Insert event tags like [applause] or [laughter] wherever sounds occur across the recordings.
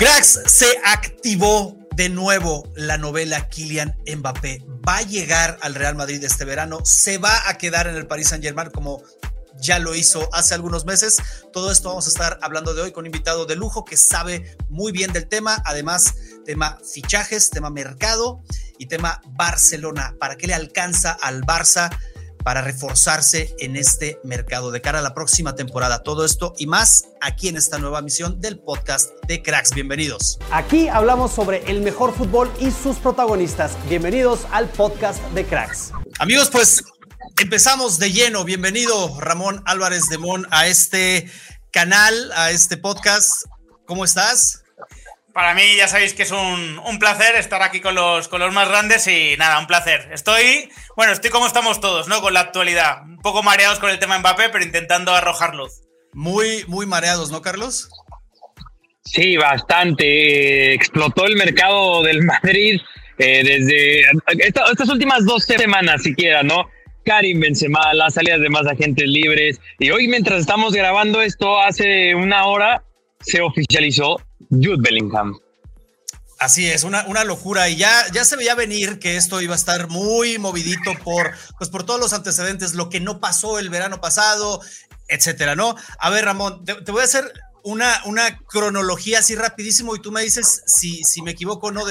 Cracks, se activó de nuevo la novela Kylian Mbappé. Va a llegar al Real Madrid este verano. Se va a quedar en el Paris Saint Germain como ya lo hizo hace algunos meses. Todo esto vamos a estar hablando de hoy con un invitado de lujo que sabe muy bien del tema. Además, tema fichajes, tema mercado y tema Barcelona. ¿Para qué le alcanza al Barça para reforzarse en este mercado de cara a la próxima temporada? Todo esto y más aquí en esta nueva misión del podcast de Cracks. Bienvenidos. Aquí hablamos sobre el mejor fútbol y sus protagonistas. Bienvenidos al podcast de Cracks. Amigos, pues empezamos de lleno. Bienvenido Ramón Álvarez de Mon a este canal, a este podcast. ¿Cómo estás? Para mí ya sabéis que es un, un, placer estar aquí con los, con los más grandes y nada, un placer. Estoy, bueno, estoy como estamos todos, ¿no? Con la actualidad. Un poco mareados con el tema Mbappé, pero intentando arrojar luz. Muy, muy mareados, ¿no, Carlos? Sí, bastante. Explotó el mercado del [laughs] Madrid eh, desde esta, estas últimas dos semanas siquiera, ¿no? Karim Benzema, las salidas de más agentes libres. Y hoy, mientras estamos grabando esto, hace una hora se oficializó Jude Bellingham. Así es, una, una locura. Y ya, ya se veía venir que esto iba a estar muy movidito por, pues por todos los antecedentes, lo que no pasó el verano pasado, etcétera, ¿no? A ver, Ramón, te, voy a hacer una, una, cronología así rapidísimo y tú me dices si, si me equivoco no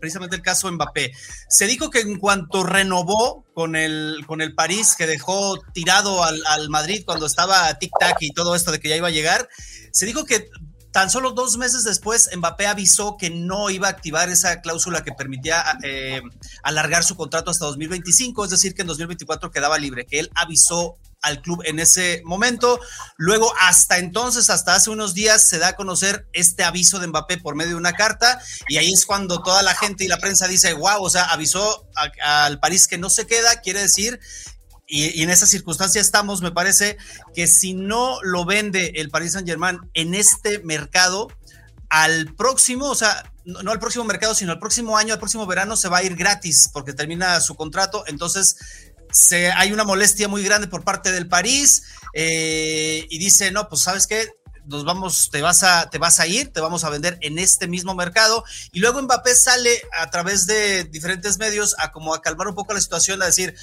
precisamente el caso Mbappé. Se dijo que en cuanto renovó con el, con el París, que dejó tirado al, al Madrid cuando estaba tic-tac y todo esto de que ya iba a llegar, se dijo que Tan solo dos meses después, Mbappé avisó que no iba a activar esa cláusula que permitía eh, alargar su contrato hasta 2025, es decir, que en 2024 quedaba libre, que él avisó al club en ese momento. Luego, hasta entonces, hasta hace unos días, se da a conocer este aviso de Mbappé por medio de una carta, y ahí es cuando toda la gente y la prensa dice, wow, o sea, avisó al París que no se queda, quiere decir y, en esa circunstancia estamos, me parece que si no lo vende el Paris Saint Germain en este mercado, al próximo, o sea, no, no, al próximo mercado, sino al próximo año, al próximo verano se va a ir gratis porque termina su contrato. Entonces, se, hay una molestia muy grande por parte del París eh, y dice, no, pues sabes qué, nos vamos, te vas a, te vas a ir, te vamos a vender en este mismo mercado. Y luego Mbappé sale a través de diferentes medios a como a calmar un poco la situación, a decir,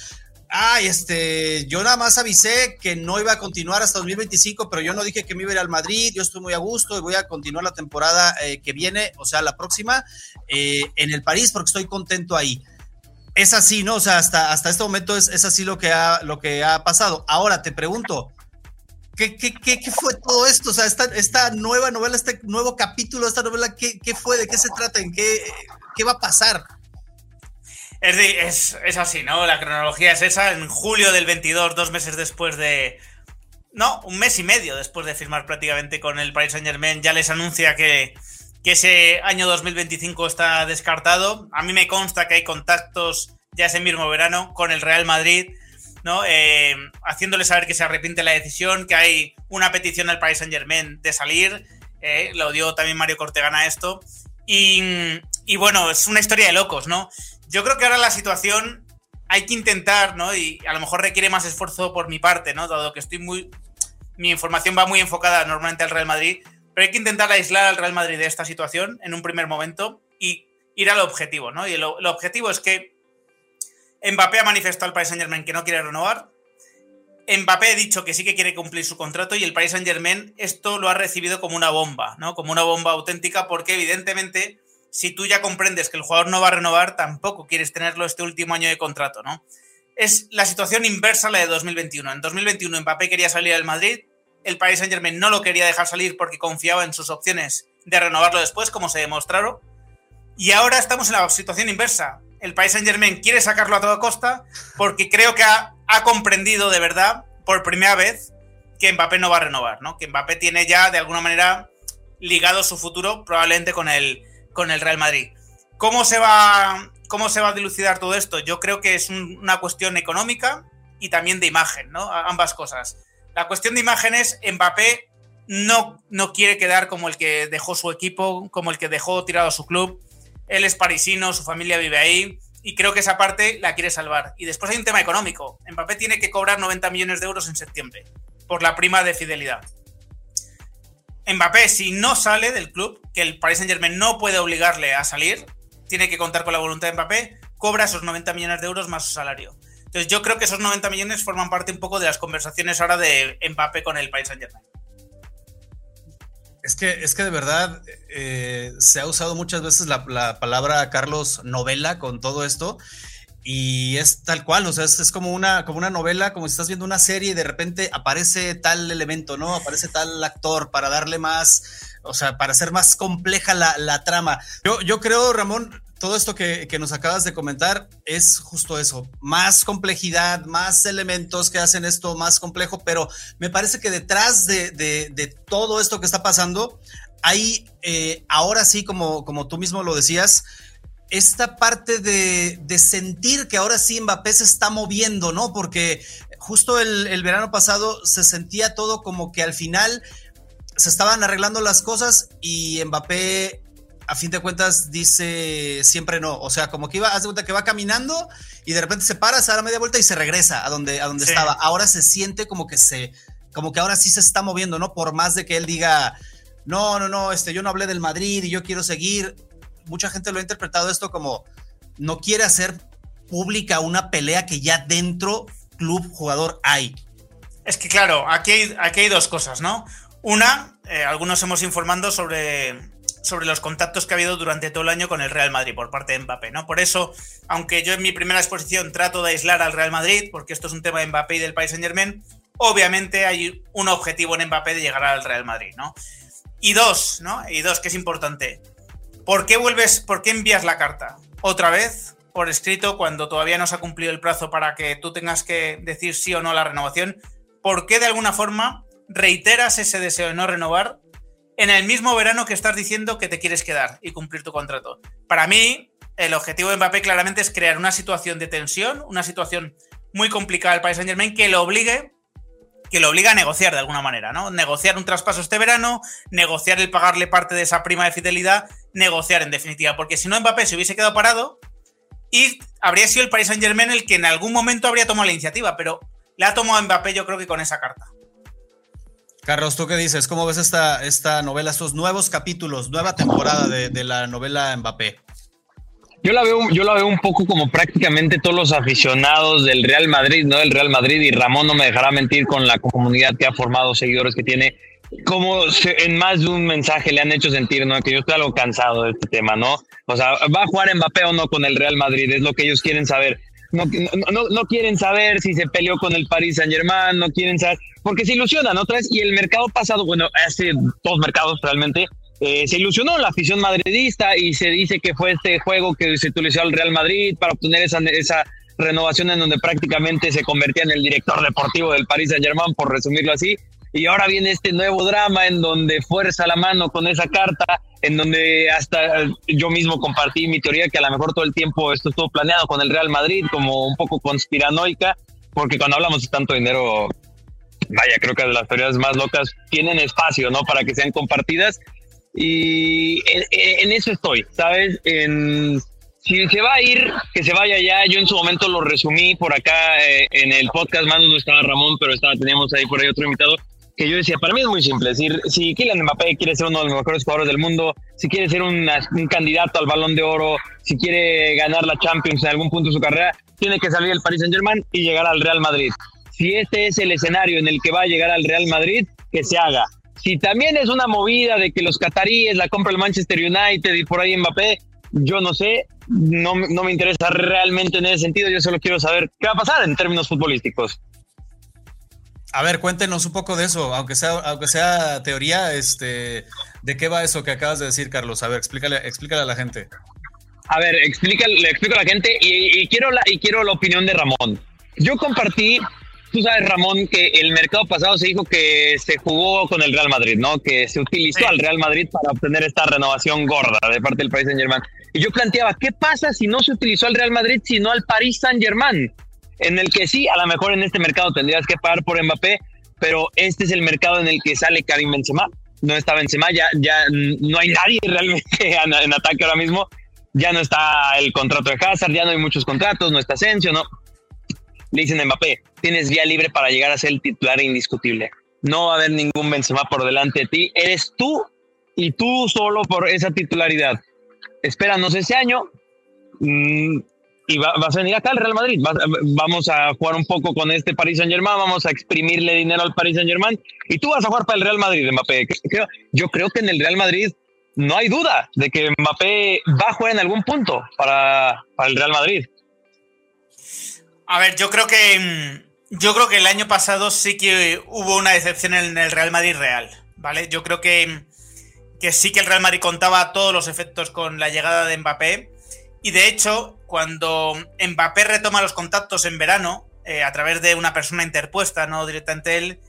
Ay, este, yo nada más avisé que no iba a continuar hasta 2025, pero yo no dije que me iba a ir al Madrid, yo estoy muy a gusto y voy a continuar la temporada eh, que viene, o sea, la próxima, eh, en el París, porque estoy contento ahí. Es así, ¿no? O sea, hasta, hasta este momento es, es así lo que, ha, lo que ha pasado. Ahora te pregunto, ¿qué, qué, qué, qué fue todo esto? O sea, esta, esta, nueva novela, este nuevo capítulo, esta novela, ¿qué, qué fue? ¿De qué se trata? ¿En qué, qué va a pasar? Es, es, es, así, ¿no? La cronología es esa. En julio del 22, dos meses después de. No, un mes y medio después de firmar prácticamente con el Paris Saint Germain, ya les anuncia que, que ese año 2025 está descartado. A mí me consta que hay contactos ya ese mismo verano con el Real Madrid, ¿no? Eh, haciéndole saber que se arrepiente la decisión, que hay una petición al Paris Saint Germain de salir. Eh, lo dio también Mario Cortegana esto. Y, y bueno, es una historia de locos, ¿no? Yo creo que ahora la situación hay que intentar, ¿no? Y a lo mejor requiere más esfuerzo por mi parte, ¿no? Dado que estoy muy. Mi información va muy enfocada normalmente al Real Madrid, pero hay que intentar aislar al Real Madrid de esta situación en un primer momento y ir al objetivo, ¿no? Y el, objetivo es que Mbappé ha manifestado al Paris Saint Germain que no quiere renovar. Mbappé ha dicho que sí que quiere cumplir su contrato y el Paris Saint Germain esto lo ha recibido como una bomba, ¿no? Como una bomba auténtica porque evidentemente si tú ya comprendes que el jugador no va a renovar, tampoco quieres tenerlo este último año de contrato, ¿no? Es la situación inversa a la de 2021. En 2021 Mbappé quería salir al Madrid, el Paris Saint Germain no lo quería dejar salir porque confiaba en sus opciones de renovarlo después, como se demostraron. Y ahora estamos en la situación inversa. El Paris Saint Germain quiere sacarlo a toda costa porque creo que ha, ha comprendido de verdad, por primera vez, que Mbappé no va a renovar, ¿no? Que Mbappé tiene ya de alguna manera ligado su futuro probablemente con el, con el Real Madrid. ¿Cómo se va, cómo se va a dilucidar todo esto? Yo creo que es una cuestión económica y también de imagen, ¿no? Ambas cosas. La cuestión de imagen es Mbappé no, no quiere quedar como el que dejó su equipo, como el que dejó tirado su club. Él es parisino, su familia vive ahí y creo que esa parte la quiere salvar. Y después hay un tema económico. Mbappé tiene que cobrar 90 millones de euros en septiembre por la prima de fidelidad. Mbappé, si no sale del club, que el Paris Saint Germain no puede obligarle a salir, tiene que contar con la voluntad de Mbappé, cobra esos 90 millones de euros más su salario. Entonces yo creo que esos 90 millones forman parte un poco de las conversaciones ahora de Mbappé con el Paris Saint Germain. Es que, es que de verdad eh, se ha usado muchas veces la, la, palabra Carlos novela con todo esto y es tal cual, o sea, es, como, una, como una novela, como si estás viendo una serie y de repente aparece tal elemento, ¿no? Aparece tal actor para darle más, o sea, para hacer más compleja la, trama. Yo, yo creo, Ramón, todo esto que, nos acabas de comentar es justo eso, más complejidad, más elementos que hacen esto más complejo, pero me parece que detrás de, todo esto que está pasando, hay eh, ahora sí, como, como tú mismo lo decías, esta parte de, sentir que ahora sí Mbappé se está moviendo, ¿no? Porque justo el, verano pasado se sentía todo como que al final se estaban arreglando las cosas y Mbappé a fin de cuentas dice siempre no, o sea, como que iba, hace cuenta que va caminando y de repente se para, se da la media vuelta y se regresa a donde, a donde estaba. Ahora se siente como que se, como que ahora sí se está moviendo, ¿no? Por más de que él diga, no, no, no, este, yo no hablé del Madrid y yo quiero seguir, mucha gente lo ha interpretado esto como no quiere hacer pública una pelea que ya dentro club jugador hay. Es que claro, aquí hay, aquí hay dos cosas, ¿no? Una, eh, algunos hemos informando sobre, sobre los contactos que ha habido durante todo el año con el Real Madrid por parte de Mbappé, ¿no? Por eso, aunque yo en mi primera exposición trato de aislar al Real Madrid, porque esto es un tema de Mbappé y del País Saint Germain, obviamente hay un objetivo en Mbappé de llegar al Real Madrid, ¿no? Y dos, ¿no? Y dos, que es importante. ¿Por qué vuelves, por qué envías la carta? Otra vez, por escrito, cuando todavía no se ha cumplido el plazo para que tú tengas que decir sí o no a la renovación. ¿Por qué de alguna forma reiteras ese deseo de no renovar en el mismo verano que estás diciendo que te quieres quedar y cumplir tu contrato? Para mí, el objetivo de Mbappé claramente es crear una situación de tensión, una situación muy complicada al Paris Saint Germain que lo obligue que lo obliga a negociar de alguna manera, ¿no? Negociar un traspaso este verano, negociar el pagarle parte de esa prima de fidelidad, negociar en definitiva, porque si no Mbappé se hubiese quedado parado y habría sido el Paris Saint Germain el que en algún momento habría tomado la iniciativa, pero le ha tomado Mbappé yo creo que con esa carta. Carlos, ¿tú qué dices? ¿Cómo ves esta, esta novela, estos nuevos capítulos, nueva temporada de, de la novela Mbappé? Yo la veo, yo la veo un poco como prácticamente todos los aficionados del Real Madrid, ¿no? Del Real Madrid, y Ramón no me dejará mentir con la comunidad que ha formado, seguidores que tiene, como en más de un mensaje le han hecho sentir, ¿no? Que yo estoy algo cansado de este tema, ¿no? O sea, ¿va a jugar Mbappé o no con el Real Madrid? Es lo que ellos quieren saber. No, no, no, quieren saber si se peleó con el Paris Saint Germain, no quieren saber, porque se ilusionan otra vez. Y el mercado pasado, bueno, hace dos mercados realmente, eh, se ilusionó la afición madridista y se dice que fue este juego que se utilizó al Real Madrid para obtener esa, esa renovación en donde prácticamente se convertía en el director deportivo del Paris Saint Germain, por resumirlo así. Y ahora viene este nuevo drama en donde fuerza la mano con esa carta, en donde hasta yo mismo compartí mi teoría que a lo mejor todo el tiempo esto estuvo planeado con el Real Madrid como un poco conspiranoica, porque cuando hablamos de tanto dinero, vaya, creo que las teorías más locas tienen espacio, ¿no? Para que sean compartidas y en, eso estoy, ¿sabes? En, si se va a ir, que se vaya ya. Yo en su momento lo resumí por acá eh, en el podcast, más no estaba Ramón, pero estaba, teníamos ahí por ahí otro invitado, que yo decía, para mí es muy simple, decir, si Kylian Mbappé quiere ser uno de los mejores jugadores del mundo, si quiere ser un candidato al balón de oro, si quiere ganar la Champions en algún punto de su carrera, tiene que salir del Paris Saint Germain y llegar al Real Madrid si este es el escenario en el que va a llegar al Real Madrid, que se haga. Si también es una movida de que los cataríes la compra el Manchester United y por ahí Mbappé, yo no sé, no, no me interesa realmente en ese sentido, yo solo quiero saber qué va a pasar en términos futbolísticos. A ver, cuéntenos un poco de eso, aunque sea, aunque sea teoría, este, ¿de qué va eso que acabas de decir, Carlos? A ver, explícale, explícale a la gente. A ver, explícale, le explico a la gente y, quiero la, y quiero la opinión de Ramón. Yo compartí, tú sabes, Ramón, que el mercado pasado se dijo que se jugó con el Real Madrid, ¿no? Que se utilizó al Real Madrid para obtener esta renovación gorda de parte del Paris Saint Germain. Y yo planteaba, ¿qué pasa si no se utilizó al Real Madrid, sino al Paris Saint Germain? en el que sí, a lo mejor en este mercado tendrías que pagar por Mbappé, pero este es el mercado en el que sale Karim Benzema. No está Benzema, ya, ya no hay nadie realmente [laughs] en, ataque ahora mismo. Ya no está el contrato de Hazard, ya no hay muchos contratos, no está Asensio, no. Le dicen a Mbappé, tienes vía libre para llegar a ser el titular indiscutible. No va a haber ningún Benzema por delante de ti. Eres tú y tú solo por esa titularidad. Espéranos ese año. Mm, y vas a venir acá al Real Madrid. vamos a jugar un poco con este Paris Saint Germain, vamos a exprimirle dinero al Paris Saint Germain y tú vas a jugar para el Real Madrid, Mbappé. Yo creo que en el Real Madrid no hay duda de que Mbappé va a jugar en algún punto para, para el Real Madrid. A ver, yo creo que mm, yo creo que el año pasado sí que hubo una decepción en el Real Madrid real, ¿vale? Yo creo que, mm, que sí que el Real Madrid contaba todos los efectos con la llegada de Mbappé y de hecho, cuando Mbappé retoma los contactos en verano, eh, a través de una persona interpuesta, no directamente él,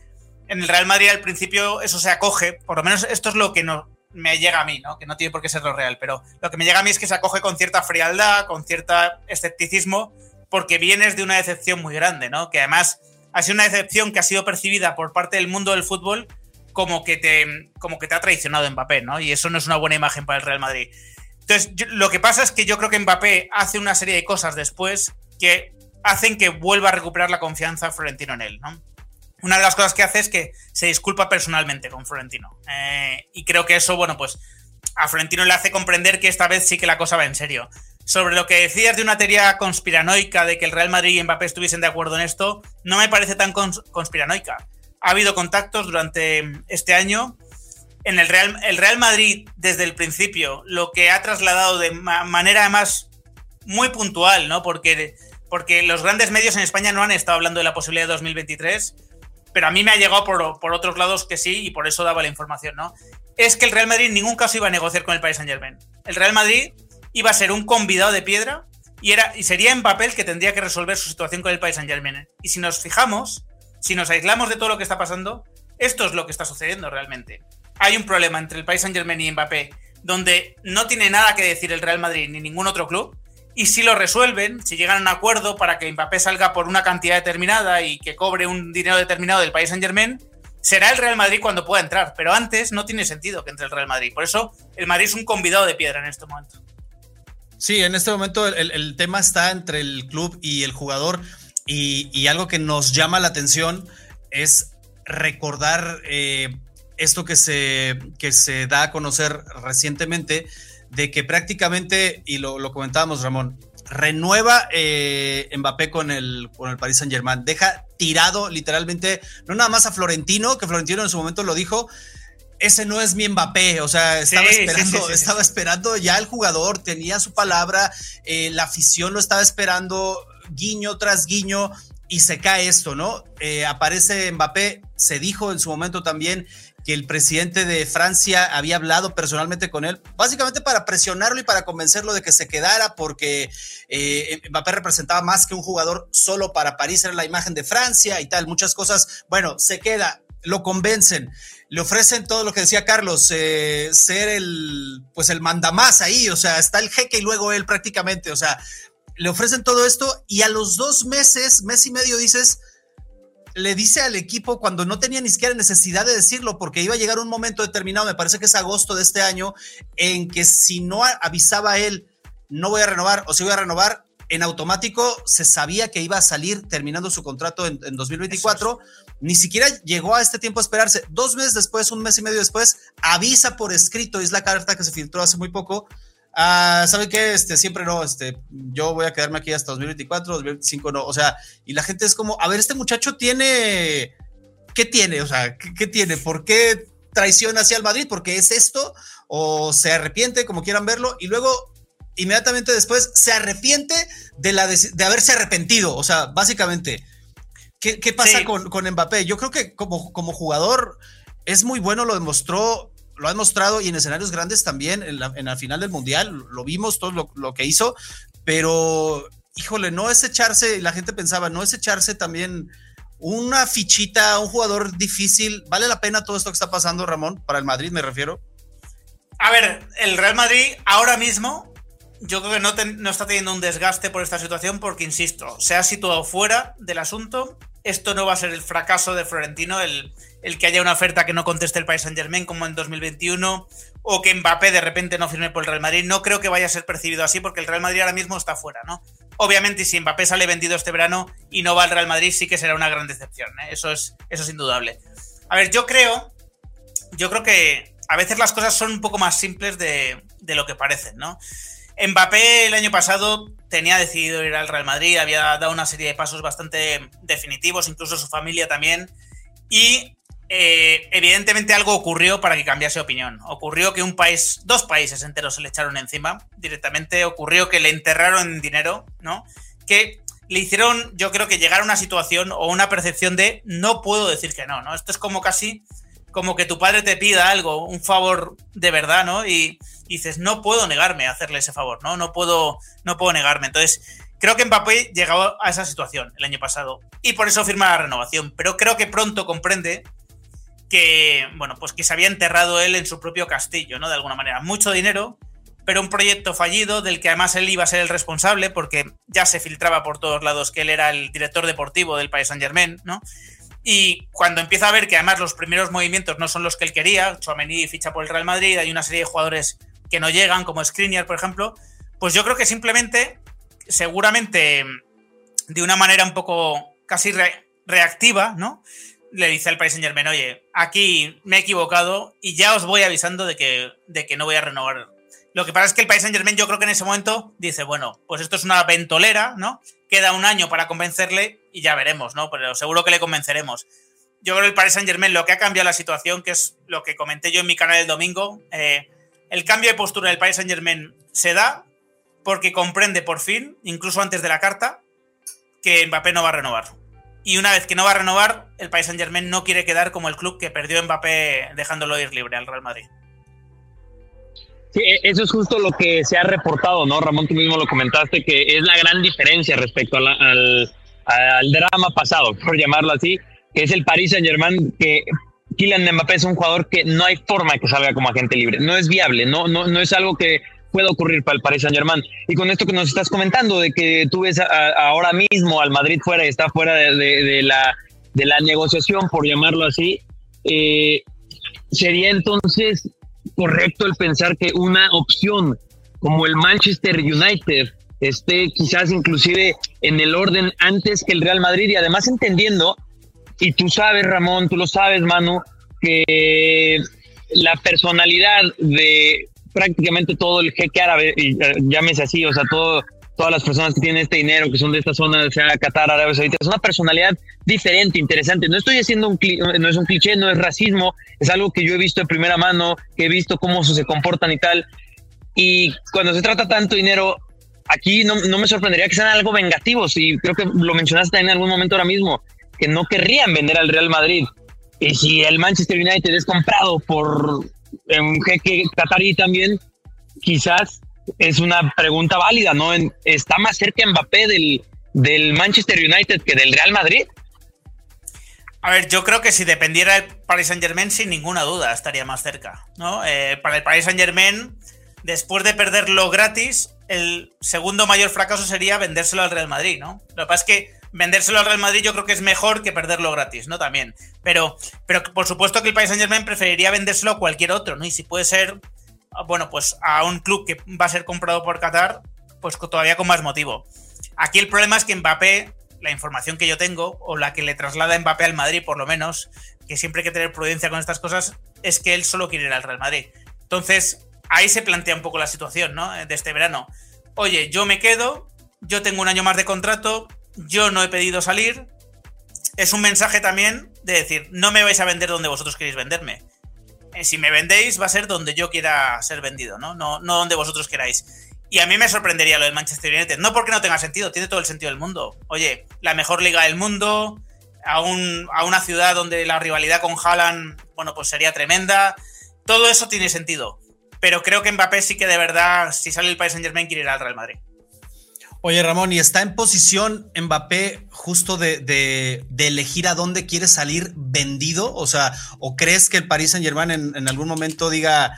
en el Real Madrid al principio eso se acoge, por lo menos esto es lo que no, me llega a mí, ¿no? que no tiene por qué ser lo real, pero lo que me llega a mí es que se acoge con cierta frialdad, con cierto escepticismo, porque vienes de una decepción muy grande, ¿no? que además ha sido una decepción que ha sido percibida por parte del mundo del fútbol como que te, como que te ha traicionado Mbappé, ¿no? Y eso no es una buena imagen para el Real Madrid. Entonces, lo que pasa es que yo creo que Mbappé hace una serie de cosas después que hacen que vuelva a recuperar la confianza Florentino en él, ¿no? Una de las cosas que hace es que se disculpa personalmente con Florentino. Eh, y creo que eso, bueno, pues a Florentino le hace comprender que esta vez sí que la cosa va en serio. Sobre lo que decías de una teoría conspiranoica de que el Real Madrid y Mbappé estuviesen de acuerdo en esto, no me parece tan conspiranoica. Ha habido contactos durante este año en el Real, el Real Madrid desde el principio lo que ha trasladado de manera además muy puntual, ¿no? Porque, porque los grandes medios en España no han estado hablando de la posibilidad de 2023, pero a mí me ha llegado por, por otros lados que sí y por eso daba la información, ¿no? Es que el Real Madrid en ningún caso iba a negociar con el Paris Saint Germain. El Real Madrid iba a ser un convidado de piedra y, era, y sería en papel que tendría que resolver su situación con el Paris Saint Germain. Y si nos fijamos, si nos aislamos de todo lo que está pasando, esto es lo que está sucediendo realmente hay un problema entre el Paris Saint Germain y Mbappé, donde no tiene nada que decir el Real Madrid ni ningún otro club. Y si lo resuelven, si llegan a un acuerdo para que Mbappé salga por una cantidad determinada y que cobre un dinero determinado del Paris Saint Germain, será el Real Madrid cuando pueda entrar. Pero antes no tiene sentido que entre el Real Madrid. Por eso el Madrid es un convidado de piedra en este momento. Sí, en este momento el, tema está entre el club y el jugador. Y, algo que nos llama la atención es recordar eh, esto que se, que se da a conocer recientemente, de que prácticamente, y lo, comentábamos Ramón, renueva eh, Mbappé con el, con el Paris Saint Germain, deja tirado literalmente, no nada más a Florentino, que Florentino en su momento lo dijo, ese no es mi Mbappé, o sea, estaba esperando, estaba esperando ya el jugador, tenía su palabra, eh, la afición lo estaba esperando, guiño tras guiño, y se cae esto, ¿no? Eh, aparece Mbappé, se dijo en su momento también que el presidente de Francia había hablado personalmente con él, básicamente para presionarlo y para convencerlo de que se quedara, porque eh, Mbappé representaba más que un jugador solo para París, era la imagen de Francia y tal, muchas cosas. Bueno, se queda, lo convencen, le ofrecen todo lo que decía Carlos, eh, ser el, pues el mandamás ahí, o sea, está el jeque y luego él prácticamente, o sea, le ofrecen todo esto y a los dos meses, mes y medio dices, le dice al equipo cuando no tenía ni siquiera necesidad de decirlo, porque iba a llegar un momento determinado, me parece que es agosto de este año, en que si no avisaba él, no voy a renovar o si voy a renovar, en automático se sabía que iba a salir terminando su contrato en, 2024. Ni siquiera llegó a este tiempo a esperarse. Dos meses después, un mes y medio después, avisa por escrito, es la carta que se filtró hace muy poco, ah, ¿sabe qué? Este, siempre no, este, yo voy a quedarme aquí hasta 2024, 2025 no, o sea, y la gente es como, a ver, este muchacho tiene, ¿qué tiene? O sea, ¿qué, tiene? ¿Por qué traiciona hacia el Madrid? ¿Porque es esto? ¿O se arrepiente, como quieran verlo? Y luego, inmediatamente después, se arrepiente de, la de, haberse arrepentido, o sea, básicamente. ¿Qué, pasa con, con, Mbappé? Yo creo que como, como jugador es muy bueno, lo demostró lo ha demostrado y en escenarios grandes también, en la, final del Mundial, lo vimos todo lo, que hizo, pero híjole, no es echarse, la gente pensaba, no es echarse también una fichita, un jugador difícil. ¿Vale la pena todo esto que está pasando, Ramón? Para el Madrid me refiero. A ver, el Real Madrid ahora mismo yo creo que no, no, está teniendo un desgaste por esta situación porque, insisto, se ha situado fuera del asunto. Esto no va a ser el fracaso de Florentino, el, el que haya una oferta que no conteste el Paris Saint Germain como en 2021 o que Mbappé de repente no firme por el Real Madrid. No creo que vaya a ser percibido así porque el Real Madrid ahora mismo está fuera, ¿no? Obviamente, si Mbappé sale vendido este verano y no va al Real Madrid, sí que será una gran decepción, ¿eh? eso, es, eso es indudable. A ver, yo creo, yo creo que a veces las cosas son un poco más simples de, de lo que parecen, ¿no? Mbappé el año pasado tenía decidido ir al Real Madrid, había dado una serie de pasos bastante definitivos, incluso su familia también, y eh, evidentemente algo ocurrió para que cambiase opinión. Ocurrió que un país, dos países enteros se le echaron encima directamente. Ocurrió que le enterraron en dinero, ¿no? Que le hicieron, yo creo que llegar a una situación o una percepción de no puedo decir que no, ¿no? Esto es como casi como que tu padre te pida algo, un favor de verdad, ¿no? Y, dices, no puedo negarme a hacerle ese favor, ¿no? No puedo, no puedo negarme. Entonces, creo que Mbappé llegó a esa situación el año pasado y por eso firma la renovación. Pero creo que pronto comprende que, bueno, pues que se había enterrado él en su propio castillo, ¿no? De alguna manera. Mucho dinero, pero un proyecto fallido del que además él iba a ser el responsable porque ya se filtraba por todos lados que él era el director deportivo del Paris Saint Germain, ¿no? Y cuando empieza a ver que además los primeros movimientos no son los que él quería, Chouameni ficha por el Real Madrid, hay una serie de jugadores que no llegan, como Skriniar, por ejemplo, pues yo creo que simplemente, seguramente de una manera un poco casi reactiva, ¿no? le dice al Paris Saint Germain, oye, aquí me he equivocado y ya os voy avisando de que, de que no voy a renovar. Lo que pasa es que el Paris Saint Germain yo creo que en ese momento dice, bueno, pues esto es una ventolera, ¿no? Queda un año para convencerle y ya veremos, ¿no? Pero seguro que le convenceremos. Yo creo que el Paris Saint Germain lo que ha cambiado la situación, que es lo que comenté yo en mi canal el domingo, eh, el cambio de postura del Paris Saint Germain se da porque comprende por fin, incluso antes de la carta, que Mbappé no va a renovar. Y una vez que no va a renovar, el Paris Saint Germain no quiere quedar como el club que perdió Mbappé dejándolo ir libre al Real Madrid. Sí, e, eso es justo lo que se ha reportado, ¿no? Ramón, tú mismo lo comentaste, que es la gran diferencia respecto al, drama pasado, por llamarlo así, que es el Paris Saint Germain, que Kylian Mbappé es un jugador que no hay forma que salga como agente libre, no es viable, no, no, no es algo que puede ocurrir para el Paris Saint Germain. Y con esto que nos estás comentando, de que tú ves ahora mismo al Madrid fuera y está fuera de, la, de la negociación, por llamarlo así, eh, sería entonces correcto el pensar que una opción como el Manchester United esté quizás inclusive en el orden antes que el Real Madrid y además entendiendo, y tú sabes Ramón, tú lo sabes Manu, que la personalidad de prácticamente todo el jeque árabe, y, eh, llámese así, o sea, todo, todas las personas que tienen este dinero, que son de esta zona, sea Qatar, Arabia Saudita, es una personalidad diferente, interesante. No estoy haciendo un, no es un cliché, no es racismo, es algo que yo he visto de primera mano, que he visto cómo se comportan y tal. Y cuando se trata tanto dinero, aquí no, no me sorprendería que sean algo vengativos, y creo que lo mencionaste en algún momento ahora mismo, que no querrían vender al Real Madrid. Y si el Manchester United es comprado por un jeque qatarí también, quizás es una pregunta válida, ¿no? ¿Está más cerca Mbappé del, del Manchester United que del Real Madrid? A ver, yo creo que si dependiera el Paris Saint Germain, sin ninguna duda estaría más cerca, ¿no? Eh, para el Paris Saint Germain, después de perderlo gratis, el segundo mayor fracaso sería vendérselo al Real Madrid, ¿no? Lo que pasa es que vendérselo al Real Madrid yo creo que es mejor que perderlo gratis, ¿no? También. Pero, pero por supuesto que el Paris Saint Germain preferiría vendérselo a cualquier otro, ¿no? Y si puede ser, bueno, pues a un club que va a ser comprado por Qatar, pues todavía con más motivo. Aquí el problema es que Mbappé, la información que yo tengo, o la que le traslada Mbappé al Madrid por lo menos, que siempre hay que tener prudencia con estas cosas, es que él solo quiere ir al Real Madrid. Entonces, ahí se plantea un poco la situación, ¿no? De este verano. Oye, yo me quedo, yo tengo un año más de contrato, yo no he pedido salir. Es un mensaje también de decir, no me vais a vender donde vosotros queréis venderme. Eh, si me vendéis, va a ser donde yo quiera ser vendido, ¿no? No, no donde vosotros queráis. Y a mí me sorprendería lo del Manchester United. No porque no tenga sentido, tiene todo el sentido del mundo. Oye, la mejor liga del mundo, a, un, a una ciudad donde la rivalidad con Haaland, bueno, pues sería tremenda. Todo eso tiene sentido. Pero creo que Mbappé sí que de verdad, si sale el Paris Saint Germain, quiere ir al Real Madrid. Oye, Ramón, ¿y está en posición Mbappé justo de, elegir a dónde quiere salir vendido? O sea, ¿o crees que el Paris Saint Germain en, algún momento diga,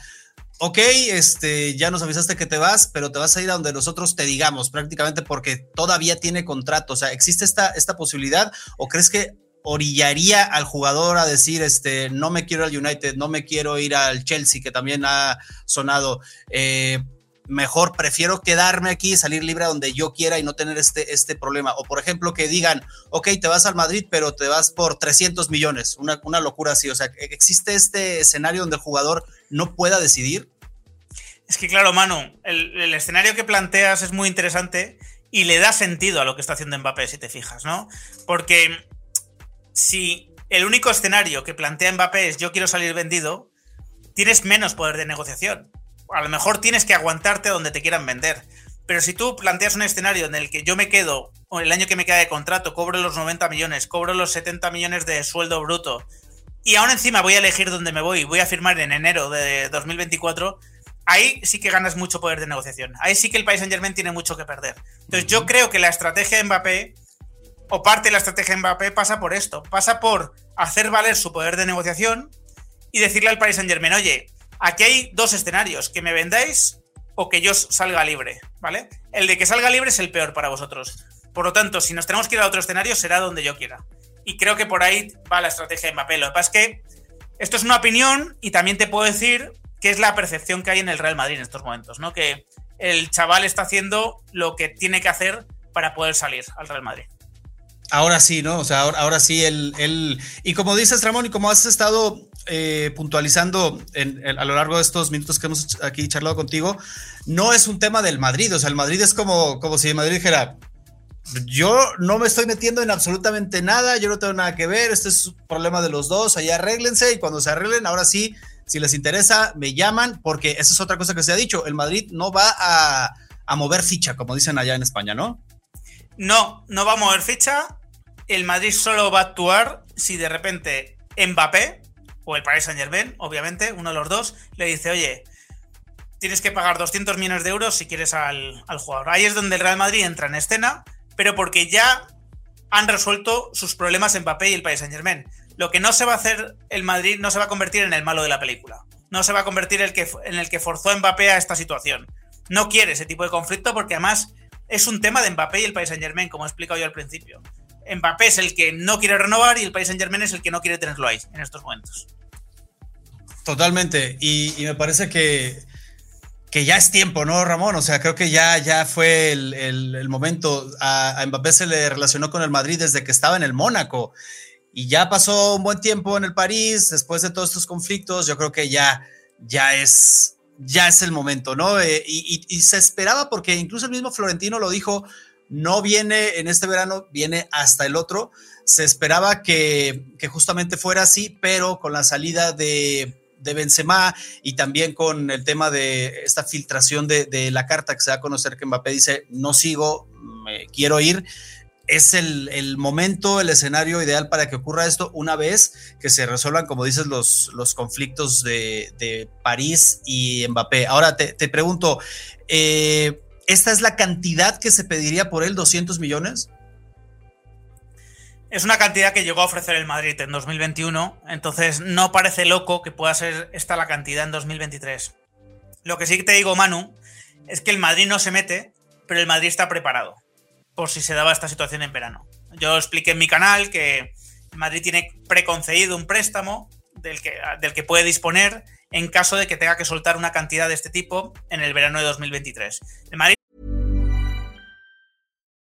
ok, este, ya nos avisaste que te vas, pero te vas a ir a donde nosotros te digamos, prácticamente porque todavía tiene contrato? O sea, ¿existe esta, esta posibilidad? ¿O crees que orillaría al jugador a decir, este, no me quiero al United, no me quiero ir al Chelsea, que también ha sonado? Eh, mejor prefiero quedarme aquí, salir libre a donde yo quiera y no tener este, este problema. O por ejemplo, que digan, ok, te vas al Madrid, pero te vas por 300 millones, una, una locura así. O sea, ¿existe este escenario donde el jugador no pueda decidir? Es que claro, Manu, el, escenario que planteas es muy interesante y le da sentido a lo que está haciendo Mbappé, si te fijas, ¿no? Porque si el único escenario que plantea Mbappé es yo quiero salir vendido, tienes menos poder de negociación a lo mejor tienes que aguantarte donde te quieran vender. Pero si tú planteas un escenario en el que yo me quedo, o el año que me queda de contrato, cobro los 90 millones, cobro los 70 millones de sueldo bruto, y aún encima voy a elegir dónde me voy, voy a firmar en enero de 2024, ahí sí que ganas mucho poder de negociación. Ahí sí que el país Saint Germain tiene mucho que perder. Entonces yo creo que la estrategia de Mbappé, o parte de la estrategia de Mbappé, pasa por esto. Pasa por hacer valer su poder de negociación y decirle al país Saint Germain, oye, Aquí hay dos escenarios, que me vendáis o que yo salga libre, ¿vale? El de que salga libre es el peor para vosotros. Por lo tanto, si nos tenemos que ir a otro escenario, será donde yo quiera. Y creo que por ahí va la estrategia de Mbappé. Lo que pasa es que esto es una opinión y también te puedo decir que es la percepción que hay en el Real Madrid en estos momentos, ¿no? Que el chaval está haciendo lo que tiene que hacer para poder salir al Real Madrid. Ahora sí, ¿no? O sea, ahora, sí, el, el, Y como dices, Ramón, y como has estado eh, puntualizando a lo largo de estos minutos que hemos aquí charlado contigo, no es un tema del Madrid. O sea, el Madrid es como, como si el Madrid dijera, yo no me estoy metiendo en absolutamente nada, yo no tengo nada que ver, este es un problema de los dos, allá arréglense y cuando se arreglen, ahora sí, si les interesa, me llaman, porque esa es otra cosa que se ha dicho, el Madrid no va a, a mover ficha, como dicen allá en España, ¿no? No, no va a mover ficha. El Madrid solo va a actuar si de repente Mbappé o el Paris Saint Germain, obviamente, uno de los dos, le dice, oye, tienes que pagar 200 millones de euros si quieres al, jugador. Ahí es donde el Real Madrid entra en escena, pero porque ya han resuelto sus problemas Mbappé y el Paris Saint Germain. Lo que no se va a hacer el Madrid no se va a convertir en el malo de la película. No se va a convertir en el que, en el que forzó Mbappé a esta situación. No quiere ese tipo de conflicto porque además es un tema de Mbappé y el Paris Saint Germain, como he explicado yo al principio. Mbappé es el que no quiere renovar y el Paris Saint Germain es el que no quiere tenerlo ahí en estos momentos. Totalmente. Y, me parece que, que, ya es tiempo, ¿no, Ramón? O sea, creo que ya, ya fue el, momento. A, Mbappé se le relacionó con el Madrid desde que estaba en el Mónaco. Y ya pasó un buen tiempo en el París, después de todos estos conflictos, yo creo que ya, ya es, ya es el momento, ¿no? Eh, y, se esperaba porque incluso el mismo Florentino lo dijo, no viene en este verano, viene hasta el otro. Se esperaba que, justamente fuera así, pero con la salida de, de, Benzema y también con el tema de esta filtración de, la carta que se va a conocer que Mbappé dice, no sigo, me quiero ir. Es el, momento, el escenario ideal para que ocurra esto una vez que se resuelvan, como dices, los, los conflictos de, París y Mbappé. Ahora te, te pregunto, eh, ¿Esta es la cantidad que se pediría por él, 200 millones? Es una cantidad que llegó a ofrecer el Madrid en 2021, entonces no parece loco que pueda ser esta la cantidad en 2023. Lo que sí que te digo, Manu, es que el Madrid no se mete, pero el Madrid está preparado por si se daba esta situación en verano. Yo expliqué en mi canal que el Madrid tiene preconcedido un préstamo del que, del que puede disponer en caso de que tenga que soltar una cantidad de este tipo en el verano de 2023.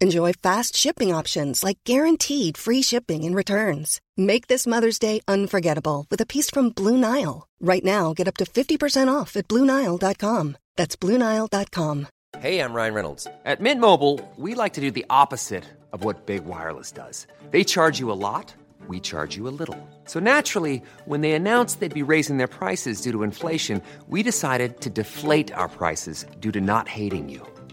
Enjoy fast shipping options like guaranteed free shipping and returns. Make this Mother's Day unforgettable with a piece from Blue Nile. Right now, get up to 50% off at BlueNile.com. That's BlueNile.com. Hey, I'm Ryan Reynolds. At Mint Mobile, we like to do the opposite of what Big Wireless does. They charge you a lot, we charge you a little. So naturally, when they announced they'd be raising their prices due to inflation, we decided to deflate our prices due to not hating you.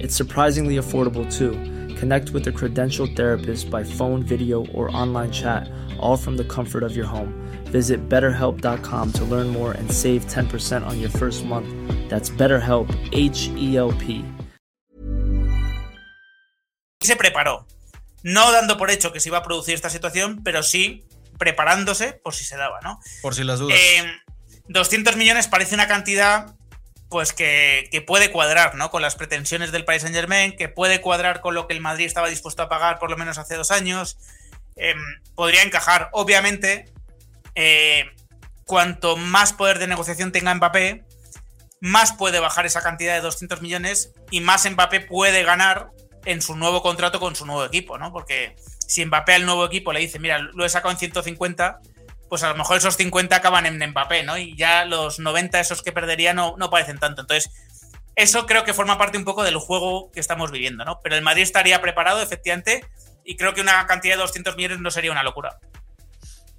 It's surprisingly affordable too. Connect with a credentialed therapist by phone, video, or online chat, all from the comfort of your home. Visit betterhelp.com to learn more and save 10% on your first month. That's BetterHelp, H E L P. Se preparó, no dando por hecho que se iba a producir esta situación, pero sí preparándose por si se daba, ¿no? Por si las dudas. Eh, 200 millones parece una cantidad pues que, que, puede cuadrar ¿no? con las pretensiones del Paris Saint Germain, que puede cuadrar con lo que el Madrid estaba dispuesto a pagar por lo menos hace dos años. Eh, podría encajar. Obviamente, eh, cuanto más poder de negociación tenga Mbappé, más puede bajar esa cantidad de 200 millones y más Mbappé puede ganar en su nuevo contrato con su nuevo equipo, ¿no? Porque si Mbappé al nuevo equipo le dice, mira, lo he sacado en 150, pues a lo mejor esos 50 acaban en Mbappé, ¿no? Y ya los 90 esos que perdería no, no parecen tanto. Entonces, eso creo que forma parte un poco del juego que estamos viviendo, ¿no? Pero el Madrid estaría preparado, efectivamente, y creo que una cantidad de 200 millones no sería una locura.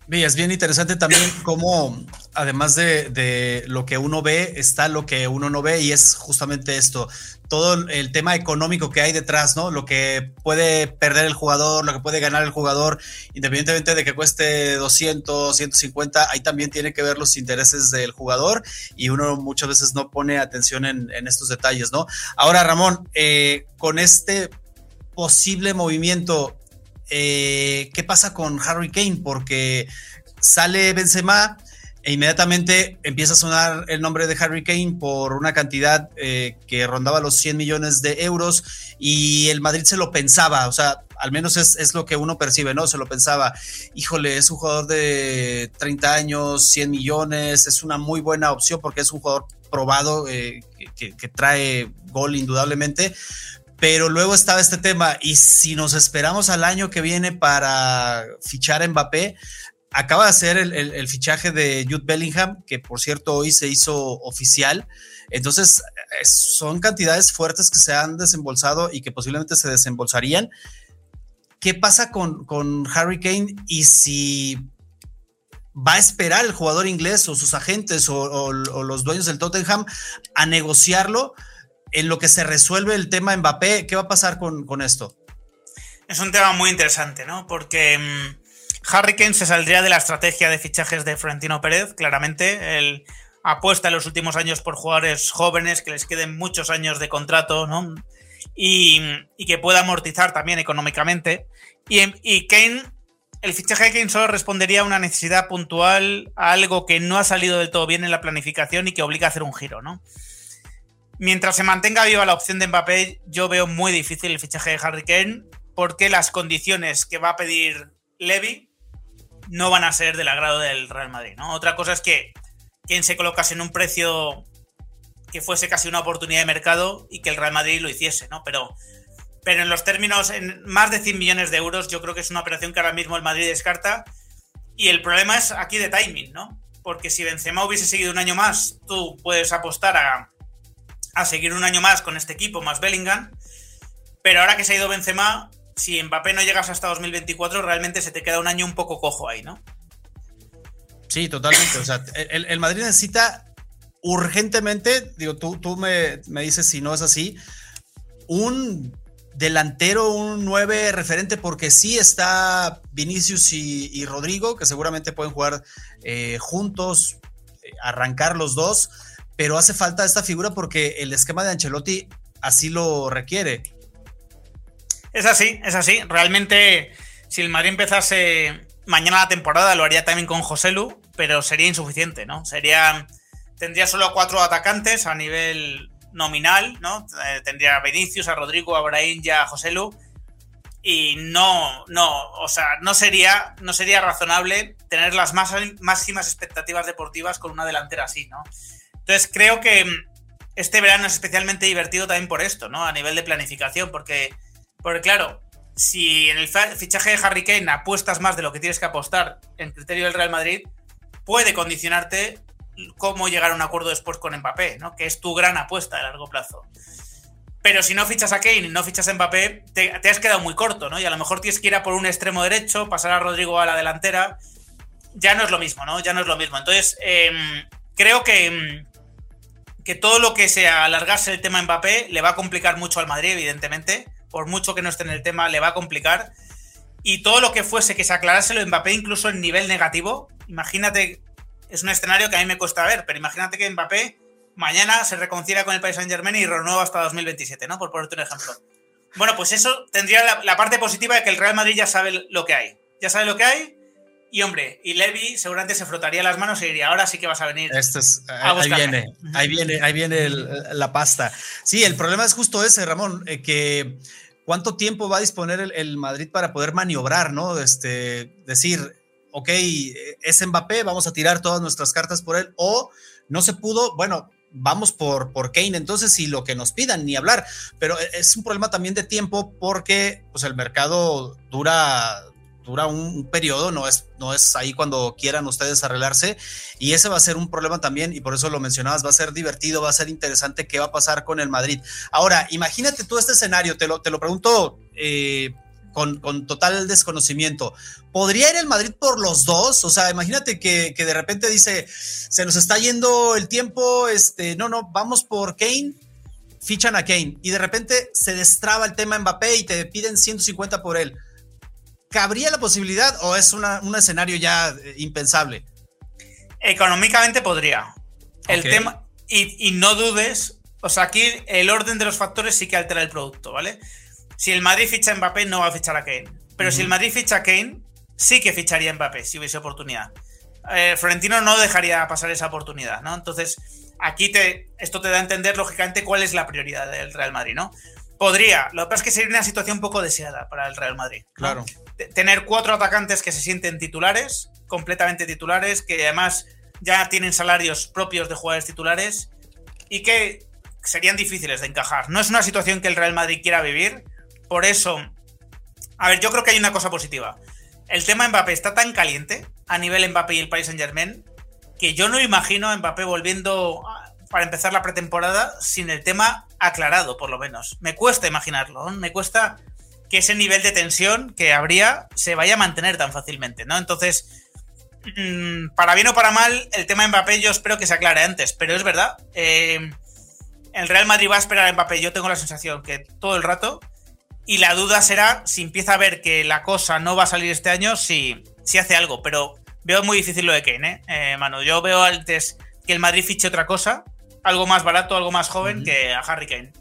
Y es bien interesante también cómo, además de, de, lo que uno ve, está lo que uno no ve y es justamente esto, todo el tema económico que hay detrás, ¿no? Lo que puede perder el jugador, lo que puede ganar el jugador, independientemente de que cueste 200, 150, ahí también tiene que ver los intereses del jugador y uno muchas veces no pone atención en, en estos detalles, ¿no? Ahora, Ramón, eh, con este posible movimiento eh, ¿qué pasa con Harry Kane? Porque sale Benzema e inmediatamente empieza a sonar el nombre de Harry Kane por una cantidad eh, que rondaba los 100 millones de euros y el Madrid se lo pensaba, o sea, al menos es, es, lo que uno percibe, ¿no? Se lo pensaba, híjole, es un jugador de 30 años, 100 millones, es una muy buena opción porque es un jugador probado eh, que, que trae gol indudablemente, pero luego estaba este tema, y si nos esperamos al año que viene para fichar a Mbappé, acaba de hacer el, fichaje de Jude Bellingham, que por cierto hoy se hizo oficial. Entonces, son cantidades fuertes que se han desembolsado y que posiblemente se desembolsarían. ¿Qué pasa con, con Harry Kane y si va a esperar el jugador inglés o sus agentes o los dueños del Tottenham a negociarlo? En lo que se resuelve el tema Mbappé, ¿qué va a pasar con, con esto? Es un tema muy interesante, ¿no? Porque mmm, Harry Kane se saldría de la estrategia de fichajes de Florentino Pérez, claramente. Él apuesta en los últimos años por jugadores jóvenes que les queden muchos años de contrato, ¿no? Y, y que pueda amortizar también económicamente. Y, y Kane, el fichaje de Kane solo respondería a una necesidad puntual, a algo que no ha salido del todo bien en la planificación y que obliga a hacer un giro, ¿no? Mientras se mantenga viva la opción de Mbappé, yo veo muy difícil el fichaje de Harry Kane porque las condiciones que va a pedir Levy no van a ser del agrado del Real Madrid. ¿no? Otra cosa es que Kane se colocase en un precio que fuese casi una oportunidad de mercado y que el Real Madrid lo hiciese, ¿no? Pero, pero en los términos, en más de 100 millones de euros, yo creo que es una operación que ahora mismo el Madrid descarta. Y el problema es aquí de timing, ¿no? Porque si Benzema hubiese seguido un año más, tú puedes apostar a, a seguir un año más con este equipo, más Bellingham. Pero ahora que se ha ido Benzema, si Mbappé no llegas hasta 2024, realmente se te queda un año un poco cojo ahí, ¿no? Sí, totalmente. O sea, el, Madrid necesita urgentemente, digo, tú, tú me, me, dices si no es así, un delantero, un 9 referente, porque sí está Vinicius y, Rodrigo, que seguramente pueden jugar eh, juntos, eh, arrancar los dos, pero hace falta esta figura porque el esquema de Ancelotti así lo requiere. Es así, es así. Realmente, si el Madrid empezase mañana la temporada, lo haría también con José Lu, pero sería insuficiente, ¿no? Sería. Tendría solo cuatro atacantes a nivel nominal, ¿no? Eh, tendría a Vinicius, a Rodrigo, a Brahim y a José Lu. Y no, no, o sea, no sería, no sería razonable tener las más, máximas expectativas deportivas con una delantera así, ¿no? Entonces creo que mm, este verano es especialmente divertido también por esto, ¿no? A nivel de planificación, porque, porque claro, si en el fichaje de Harry Kane apuestas más de lo que tienes que apostar en criterio del Real Madrid, puede condicionarte cómo llegar a un acuerdo después con Mbappé, ¿no? que es tu gran apuesta a largo plazo. Pero si no fichas a Kane y no fichas a Mbappé, te, has quedado muy corto, ¿no? Y a lo mejor tienes que ir a por un extremo derecho, pasar a Rodrigo a la delantera. Ya no es lo mismo, ¿no? Ya no es lo mismo. Entonces, em, creo que, em, que todo lo que sea alargarse el tema Mbappé le va a complicar mucho al Madrid, evidentemente. Por mucho que no esté en el tema, le va a complicar. Y todo lo que fuese que se aclarase lo Mbappé, incluso en nivel negativo. Imagínate es un escenario que a mí me cuesta ver, pero imagínate que Mbappé mañana se reconcilia con el Paris Saint Germain y renueva hasta 2027, ¿no? Por ponerte un ejemplo. Bueno, pues eso tendría la, parte positiva de que el Real Madrid ya sabe lo que hay. Ya sabe lo que hay. Y hombre, y Levy seguramente se frotaría las manos y diría, ahora sí que vas a venir. Esto es, ahí viene, ahí viene, ahí viene la pasta. Sí, el problema es justo ese, Ramón, eh, que cuánto tiempo va a disponer el, el, Madrid para poder maniobrar, ¿no? Este, decir, ok, es Mbappé, vamos a tirar todas nuestras cartas por él, o no se pudo, bueno, vamos por, por Kane entonces y lo que nos pidan, ni hablar, pero es un problema también de tiempo porque pues el mercado dura dura un, periodo, no es, no es ahí cuando quieran ustedes arreglarse y ese va a ser un problema también y por eso lo mencionabas, va a ser divertido, va a ser interesante qué va a pasar con el Madrid. Ahora, imagínate tú este escenario, te lo, te lo pregunto eh, con, total desconocimiento. ¿Podría ir el Madrid por los dos? O sea, imagínate que, de repente dice, se nos está yendo el tiempo, este, no, no, vamos por Kane, fichan a Kane y de repente se destraba el tema Mbappé y te piden 150 por él. ¿Cabría la posibilidad o es un escenario ya eh, impensable? Económicamente podría. El tema, y, y no dudes, o sea, aquí el orden de los factores sí que altera el producto, ¿vale? Si el Madrid ficha a Mbappé, no va a fichar a Kane. Pero si el Madrid ficha a Kane, sí que ficharía a Mbappé si hubiese oportunidad. Eh, Florentino no dejaría pasar esa oportunidad, ¿no? Entonces, aquí te, esto te da a entender, lógicamente, cuál es la prioridad del Real Madrid, ¿no? Podría, lo que pasa es que sería una situación poco deseada para el Real Madrid. Claro. Tener cuatro atacantes que se sienten titulares, completamente titulares, que además ya tienen salarios propios de jugadores titulares y que serían difíciles de encajar. No es una situación que el Real Madrid quiera vivir por eso, a ver, yo creo que hay una cosa positiva. El tema Mbappé está tan caliente a nivel Mbappé y el Paris Saint Germain que yo no imagino a Mbappé volviendo para empezar la pretemporada sin el tema aclarado, por lo menos. Me cuesta imaginarlo, me cuesta que ese nivel de tensión que habría se vaya a mantener tan fácilmente, ¿no? Entonces, mm, para bien o para mal, el tema Mbappé yo espero que se aclare antes, pero es verdad. Eh, el Real Madrid va a esperar a Mbappé, yo tengo la sensación que todo el rato. Y la duda será si empieza a ver que la cosa no va a salir este año, si, si hace algo. Pero veo muy difícil lo de Kane, ¿eh? ¿eh? Manu, yo veo antes que el Madrid fiche otra cosa, algo más barato, algo más joven que a Harry Kane.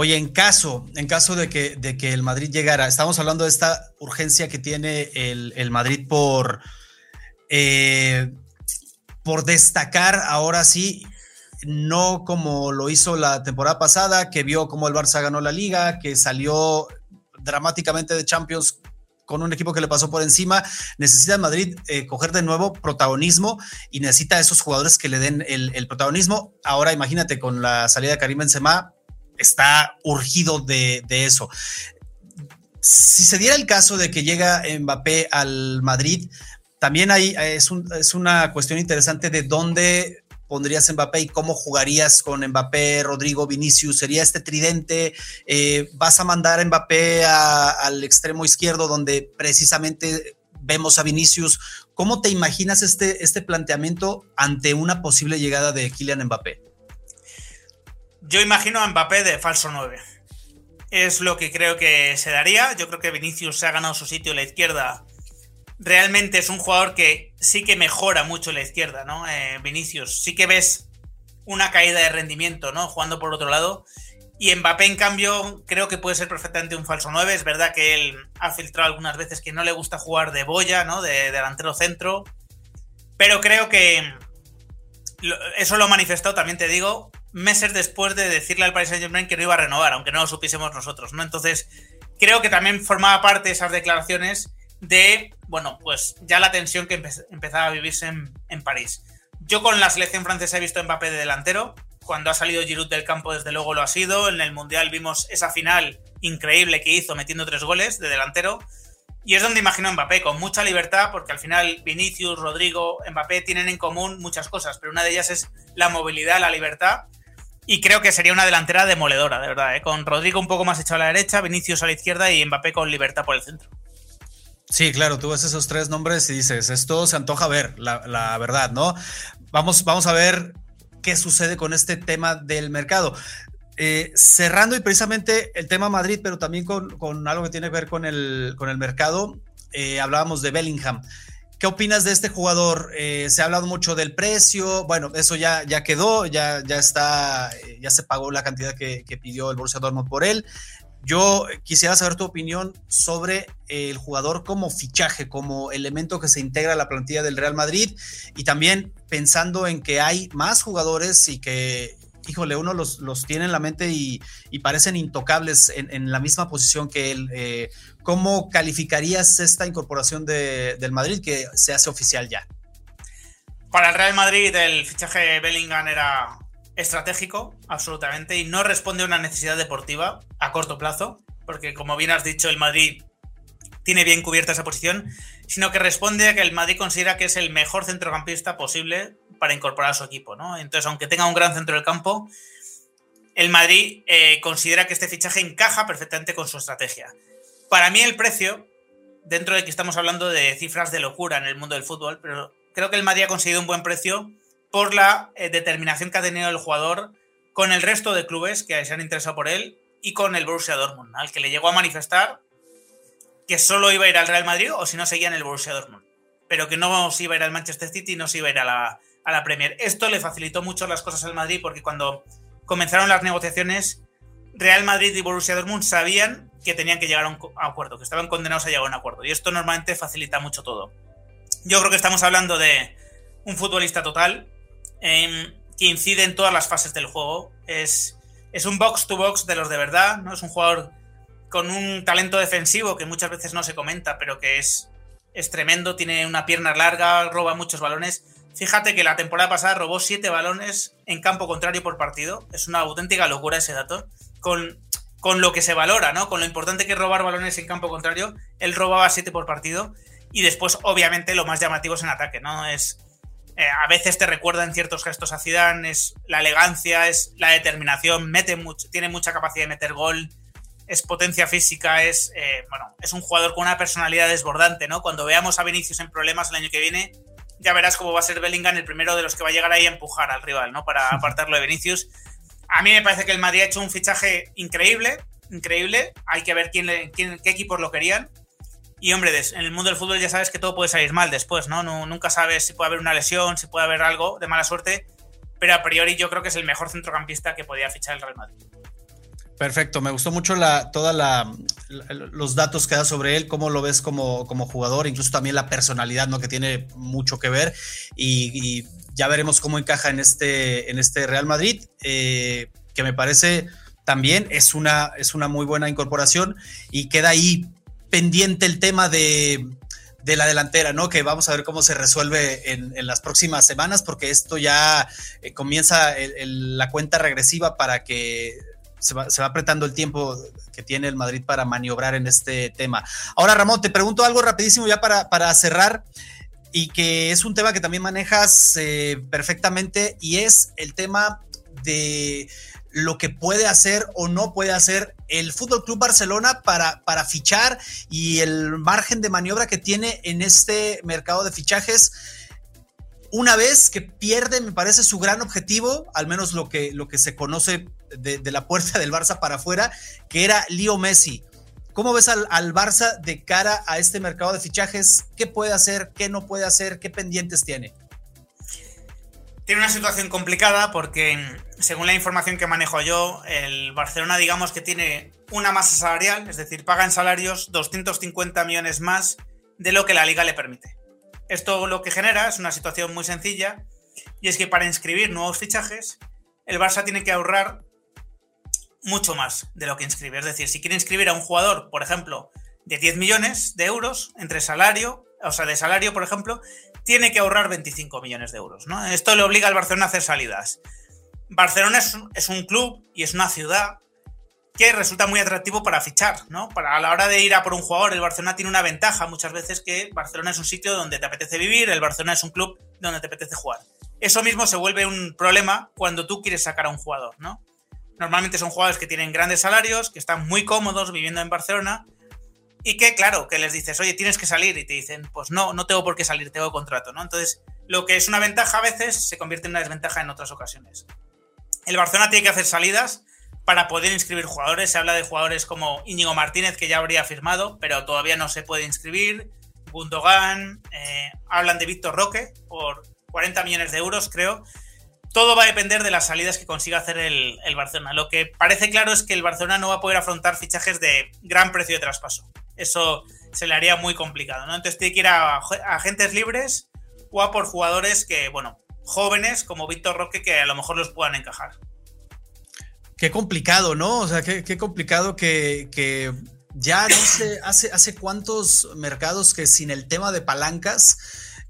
Oye, en caso, en caso de que, de que el Madrid llegara, estamos hablando de esta urgencia que tiene el, Madrid por, eh, por destacar ahora sí no como lo hizo la temporada pasada, que vio cómo el Barça ganó la liga, que salió dramáticamente de Champions con un equipo que le pasó por encima, necesita Madrid eh, coger de nuevo protagonismo y necesita a esos jugadores que le den el, protagonismo. Ahora imagínate con la salida de Karim Benzema, está urgido de, eso. Si se diera el caso de que llega Mbappé al Madrid, también hay, es, una cuestión interesante de dónde pondrías Mbappé y cómo jugarías con Mbappé, Rodrigo, Vinicius? ¿Sería este tridente? Eh, ¿Vas a mandar a Mbappé al extremo izquierdo donde precisamente vemos a Vinicius? ¿Cómo te imaginas este, este planteamiento ante una posible llegada de Kylian Mbappé? Yo imagino a Mbappé de falso 9. es lo que creo que se daría. Yo creo que Vinicius se ha ganado su sitio en la izquierda. Realmente es un jugador que sí que mejora mucho en la izquierda, ¿no? Eh, Vinicius, sí que ves una caída de rendimiento, ¿no? Jugando por otro lado. Y Mbappé, en cambio, creo que puede ser perfectamente un falso 9. Es verdad que él ha filtrado algunas veces que no le gusta jugar de boya, ¿no? De, delantero centro. Pero creo que eso lo ha manifestado, también te digo, meses después de decirle al Paris Saint Germain que no iba a renovar, aunque no lo supiésemos nosotros, ¿no? Entonces, creo que también formaba parte de esas declaraciones de, bueno, pues ya la tensión que empezaba a vivirse en, en, París. Yo con la selección francesa he visto a Mbappé de delantero, cuando ha salido Giroud del campo, desde luego lo ha sido. En el Mundial vimos esa final increíble que hizo metiendo tres goles de delantero. Y es donde imagino a Mbappé, con mucha libertad, porque al final Vinicius, Rodrigo, Mbappé tienen en común muchas cosas, pero una de ellas es la movilidad, la libertad. Y creo que sería una delantera demoledora, de verdad, ¿eh? con Rodrigo un poco más echado a la derecha, Vinicius a la izquierda y Mbappé con libertad por el centro. Sí, claro, tú ves esos tres nombres y dices, esto se antoja ver, la, la verdad, ¿no? Vamos, vamos a ver qué sucede con este tema del mercado. Eh, cerrando y precisamente el tema Madrid, pero también con, algo que tiene que ver con el, con el mercado, eh, hablábamos de Bellingham. ¿Qué opinas de este jugador? Eh, se ha hablado mucho del precio, bueno, eso ya, ya quedó, ya, ya está, ya se pagó la cantidad que, pidió el Borussia Dortmund por él. Yo quisiera saber tu opinión sobre el jugador como fichaje, como elemento que se integra a la plantilla del Real Madrid y también pensando en que hay más jugadores y que, híjole, uno los, los tiene en la mente y, parecen intocables en, la misma posición que él. Eh, ¿Cómo calificarías esta incorporación del Madrid que se hace oficial ya? Para el Real Madrid el fichaje de Bellingham era estratégico, absolutamente, y no responde a una necesidad deportiva a corto plazo, porque como bien has dicho, el Madrid tiene bien cubierta esa posición, sino que responde a que el Madrid considera que es el mejor centrocampista posible para incorporar a su equipo, ¿no? Entonces, aunque tenga un gran centro del campo, el Madrid eh, considera que este fichaje encaja perfectamente con su estrategia. Para mí el precio, dentro de que estamos hablando de cifras de locura en el mundo del fútbol, pero creo que el Madrid ha conseguido un buen precio por la eh, determinación que ha tenido el jugador con el resto de clubes que se han interesado por él y con el Borussia Dortmund, al que le llegó a manifestar que solo iba a ir al Real Madrid o si no seguía en el Borussia Dortmund, pero que no se iba a ir al Manchester City y no se iba a ir a la, a la Premier. Esto le facilitó mucho las cosas al Madrid porque cuando comenzaron las negociaciones, Real Madrid y Borussia Dortmund sabían que tenían que llegar a un acuerdo, que estaban condenados a llegar a un acuerdo. Y esto normalmente facilita mucho todo. Yo creo que estamos hablando de un futbolista total, Em, que incide en todas las fases del juego. Es, es un box to box de los de verdad, ¿no? Es un jugador con un talento defensivo que muchas veces no se comenta, pero que es, es tremendo, tiene una pierna larga, roba muchos balones. Fíjate que la temporada pasada robó siete balones en campo contrario por partido. Es una auténtica locura ese dato. Con, con lo que se valora, ¿no? Con lo importante que es robar balones en campo contrario, él robaba siete por partido. Y después, obviamente, lo más llamativo es en ataque, ¿no? Es eh, a veces te recuerda en ciertos gestos a Zidane, es la elegancia, es la determinación, mete mucho, tiene mucha capacidad de meter gol, es potencia física, es, eh, bueno, es un jugador con una personalidad desbordante, ¿no? Cuando veamos a Vinicius en problemas el año que viene, ya verás cómo va a ser Bellingham el primero de los que va a llegar ahí a empujar al rival, ¿no? Para [laughs] apartarlo de Vinicius. A mí me parece que el Madrid ha hecho un fichaje increíble, increíble. Hay que ver quién, quién qué equipos lo querían. Y hombre, en el mundo del fútbol ya sabes que todo puede salir mal después, ¿no? Nunca sabes si puede haber una lesión, si puede haber algo de mala suerte, pero a priori yo creo que es el mejor centrocampista que podía fichar el Real Madrid. Perfecto, me gustó mucho la, toda la, los datos que da sobre él, cómo lo ves como, jugador, incluso también la personalidad, ¿no? Que tiene mucho que ver y, ya veremos cómo encaja en este, en este Real Madrid, eh, que me parece también es una, es una muy buena incorporación y queda ahí pendiente el tema de, la delantera, ¿no? Que vamos a ver cómo se resuelve en, las próximas semanas, porque esto ya eh, comienza la cuenta regresiva para que se va, apretando el tiempo que tiene el Madrid para maniobrar en este tema. Ahora, Ramón, te pregunto algo rapidísimo ya para, para cerrar y que es un tema que también manejas eh, perfectamente y es el tema de lo que puede hacer o no puede hacer el Fútbol Club Barcelona para, para fichar y el margen de maniobra que tiene en este mercado de fichajes. Una vez que pierde, me parece su gran objetivo, al menos lo que, lo que se conoce de, la puerta del Barça para afuera, que era Leo Messi. ¿Cómo ves al, al, Barça de cara a este mercado de fichajes? ¿Qué puede hacer? ¿Qué no puede hacer? ¿Qué pendientes tiene? Tiene una situación complicada porque, según la información que manejo yo, el Barcelona, digamos que tiene una masa salarial, es decir, paga en salarios 250 millones más de lo que la liga le permite. Esto lo que genera es una situación muy sencilla y es que para inscribir nuevos fichajes, el Barça tiene que ahorrar mucho más de lo que inscribe. Es decir, si quiere inscribir a un jugador, por ejemplo, de 10 millones de euros entre salario, o sea, de salario, por ejemplo, tiene que ahorrar 25 millones de euros. ¿no? Esto le obliga al Barcelona a hacer salidas. Barcelona es, un club y es una ciudad que resulta muy atractivo para fichar, ¿no? Para a la hora de ir a por un jugador, el Barcelona tiene una ventaja muchas veces que Barcelona es un sitio donde te apetece vivir, el Barcelona es un club donde te apetece jugar. Eso mismo se vuelve un problema cuando tú quieres sacar a un jugador, ¿no? Normalmente son jugadores que tienen grandes salarios, que están muy cómodos viviendo en Barcelona y que, claro, que les dices, oye, tienes que salir y te dicen, pues no, no tengo por qué salir, tengo contrato, ¿no? Entonces, lo que es una ventaja a veces se convierte en una desventaja en otras ocasiones. El Barcelona tiene que hacer salidas para poder inscribir jugadores. Se habla de jugadores como Íñigo Martínez, que ya habría firmado, pero todavía no se puede inscribir. Gundogan, eh, hablan de Víctor Roque por 40 millones de euros, creo. Todo va a depender de las salidas que consiga hacer el, el Barcelona. Lo que parece claro es que el Barcelona no va a poder afrontar fichajes de gran precio de traspaso eso se le haría muy complicado, ¿no? Entonces tiene que ir a, agentes libres o a por jugadores que, bueno, jóvenes como Víctor Roque que a lo mejor los puedan encajar. Qué complicado, ¿no? O sea, qué, complicado que, ya no sé, hace cuántos mercados que sin el tema de palancas,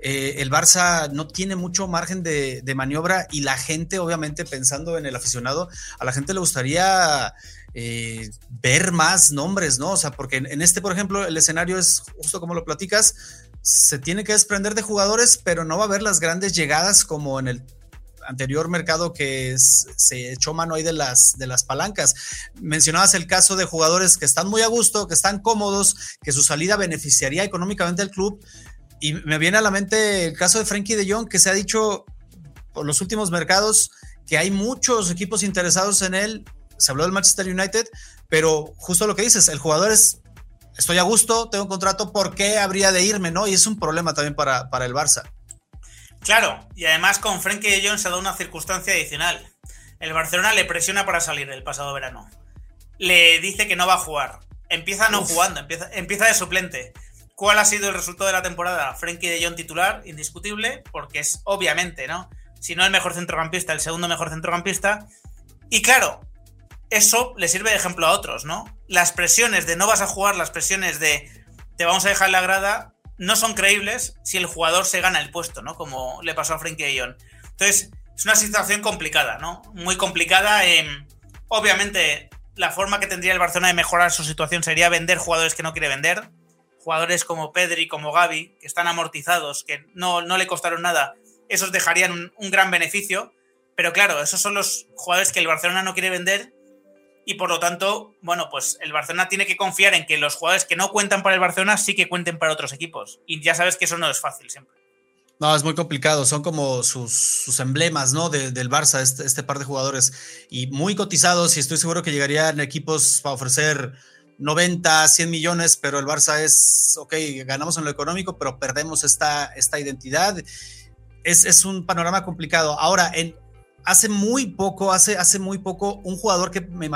eh, el Barça no tiene mucho margen de, maniobra y la gente, obviamente, pensando en el aficionado, a la gente le gustaría eh, ver más nombres, ¿no? O sea, porque en, este, por ejemplo, el escenario es justo como lo platicas, se tiene que desprender de jugadores, pero no va a haber las grandes llegadas como en el anterior mercado que se echó mano ahí de las, de las palancas. Mencionabas el caso de jugadores que están muy a gusto, que están cómodos, que su salida beneficiaría económicamente al club. Y me viene a la mente el caso de Frankie de Jong, que se ha dicho por los últimos mercados que hay muchos equipos interesados en él se habló del Manchester United, pero justo lo que dices, el jugador es, estoy a gusto, tengo un contrato, ¿por qué habría de irme? ¿no? Y es un problema también para, para el Barça. Claro, y además con Frenkie de Jong se da una circunstancia adicional. El Barcelona le presiona para salir el pasado verano. Le dice que no va a jugar. Empieza no jugando, empieza, empieza de suplente. ¿Cuál ha sido el resultado de la temporada? Frenkie de Jong titular, indiscutible, porque es obviamente, ¿no? Si no el mejor centrocampista, el segundo mejor centrocampista. Y claro, eso le sirve de ejemplo a otros, ¿no? Las presiones de no vas a jugar, las presiones de te vamos a dejar la grada, no son creíbles si el jugador se gana el puesto, ¿no? Como le pasó a Frenkie de Jong. Entonces, es una situación complicada, ¿no? Muy complicada. obviamente, la forma que tendría el Barcelona de mejorar su situación sería vender jugadores que no quiere vender. Jugadores como Pedri, como Gaby, que están amortizados, que no, no le costaron nada, esos dejarían un, un gran beneficio. Pero claro, esos son los jugadores que el Barcelona no quiere vender y por lo tanto, bueno, pues el Barcelona tiene que confiar en que los jugadores que no cuentan para el Barcelona sí que cuenten para otros equipos. Y ya sabes que eso no es fácil siempre. No, es muy complicado. Son como sus, emblemas, ¿no? del Barça, este, este, par de jugadores. Y muy cotizados, y estoy seguro que llegarían equipos para ofrecer 90, 100 millones, pero el Barça es, ok, ganamos en lo económico, pero perdemos esta, esta identidad. Es, es un panorama complicado. Ahora, hace muy poco, hace, hace muy poco, un jugador que me,